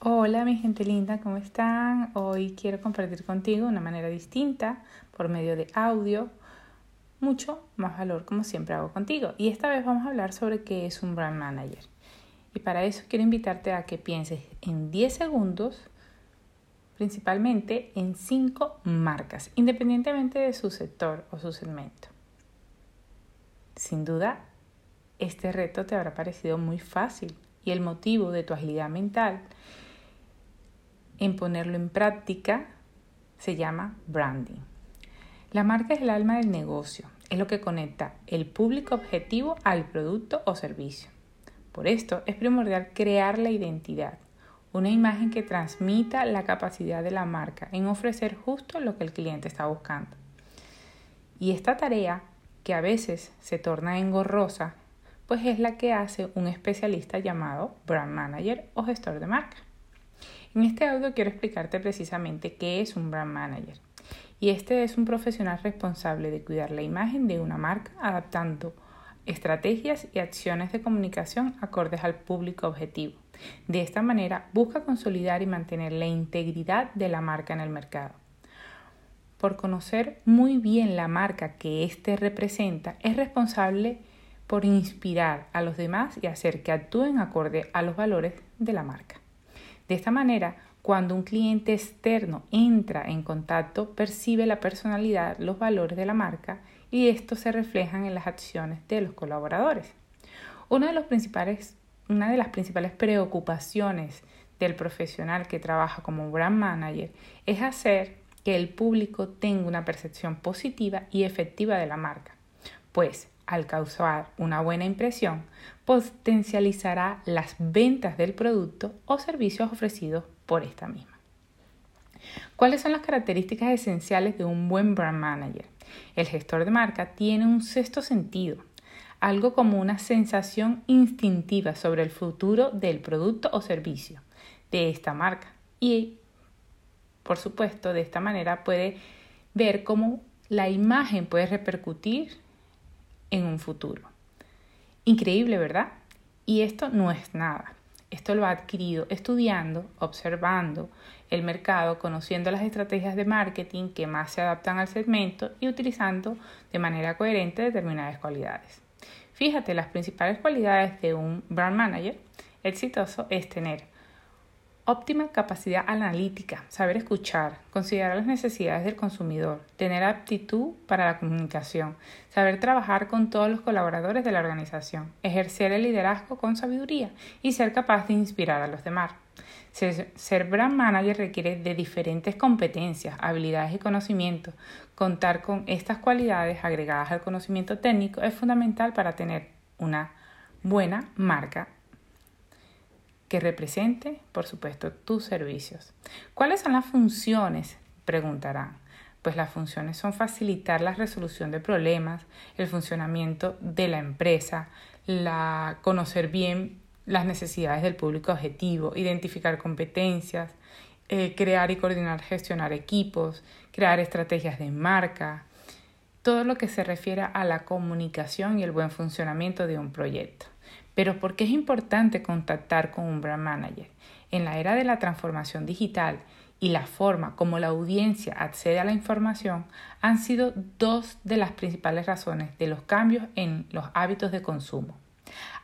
Hola mi gente linda, ¿cómo están? Hoy quiero compartir contigo una manera distinta por medio de audio, mucho más valor como siempre hago contigo. Y esta vez vamos a hablar sobre qué es un brand manager. Y para eso quiero invitarte a que pienses en 10 segundos principalmente en 5 marcas, independientemente de su sector o su segmento. Sin duda, este reto te habrá parecido muy fácil y el motivo de tu agilidad mental en ponerlo en práctica se llama branding. La marca es el alma del negocio, es lo que conecta el público objetivo al producto o servicio. Por esto es primordial crear la identidad, una imagen que transmita la capacidad de la marca en ofrecer justo lo que el cliente está buscando. Y esta tarea, que a veces se torna engorrosa, pues es la que hace un especialista llamado brand manager o gestor de marca. En este audio quiero explicarte precisamente qué es un brand manager. Y este es un profesional responsable de cuidar la imagen de una marca adaptando estrategias y acciones de comunicación acordes al público objetivo. De esta manera busca consolidar y mantener la integridad de la marca en el mercado. Por conocer muy bien la marca que éste representa, es responsable por inspirar a los demás y hacer que actúen acorde a los valores de la marca. De esta manera, cuando un cliente externo entra en contacto, percibe la personalidad, los valores de la marca y estos se reflejan en las acciones de los colaboradores. Una de, las principales preocupaciones del profesional que trabaja como brand manager es hacer que el público tenga una percepción positiva y efectiva de la marca, pues al causar una buena impresión, potencializará las ventas del producto o servicios ofrecidos por esta misma. ¿Cuáles son las características esenciales de un buen brand manager? El gestor de marca tiene un sexto sentido, algo como una sensación instintiva sobre el futuro del producto o servicio de esta marca y, por supuesto, de esta manera puede ver cómo la imagen puede repercutir en un futuro. Increíble, ¿verdad? Y esto no es nada. Esto lo ha adquirido estudiando, observando el mercado, conociendo las estrategias de marketing que más se adaptan al segmento y utilizando de manera coherente determinadas cualidades. Fíjate, las principales cualidades de un brand manager exitoso es tener Óptima capacidad analítica, saber escuchar, considerar las necesidades del consumidor, tener aptitud para la comunicación, saber trabajar con todos los colaboradores de la organización, ejercer el liderazgo con sabiduría y ser capaz de inspirar a los demás. Ser, brand manager requiere de diferentes competencias, habilidades y conocimientos. Contar con estas cualidades agregadas al conocimiento técnico es fundamental para tener una buena marca que represente, por supuesto, tus servicios. ¿Cuáles son las funciones? Preguntarán. Pues las funciones son facilitar la resolución de problemas, el funcionamiento de la empresa, la, conocer bien las necesidades del público objetivo, identificar competencias, eh, crear y coordinar, gestionar equipos, crear estrategias de marca, todo lo que se refiere a la comunicación y el buen funcionamiento de un proyecto. Pero ¿por qué es importante contactar con un brand manager? En la era de la transformación digital y la forma como la audiencia accede a la información han sido dos de las principales razones de los cambios en los hábitos de consumo.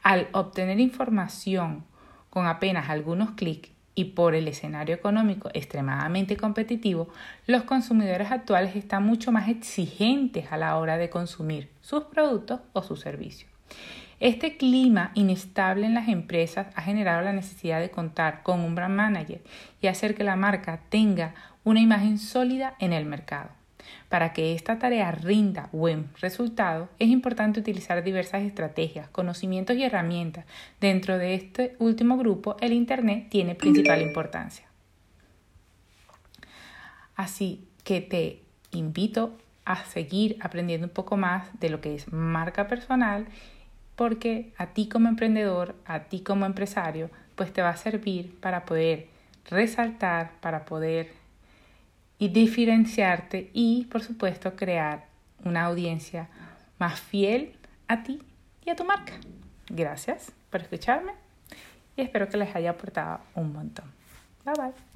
Al obtener información con apenas algunos clics y por el escenario económico extremadamente competitivo, los consumidores actuales están mucho más exigentes a la hora de consumir sus productos o sus servicios. Este clima inestable en las empresas ha generado la necesidad de contar con un brand manager y hacer que la marca tenga una imagen sólida en el mercado. Para que esta tarea rinda buen resultado, es importante utilizar diversas estrategias, conocimientos y herramientas. Dentro de este último grupo, el Internet tiene principal importancia. Así que te invito a seguir aprendiendo un poco más de lo que es marca personal porque a ti como emprendedor, a ti como empresario, pues te va a servir para poder resaltar, para poder diferenciarte y por supuesto crear una audiencia más fiel a ti y a tu marca. Gracias por escucharme y espero que les haya aportado un montón. Bye bye.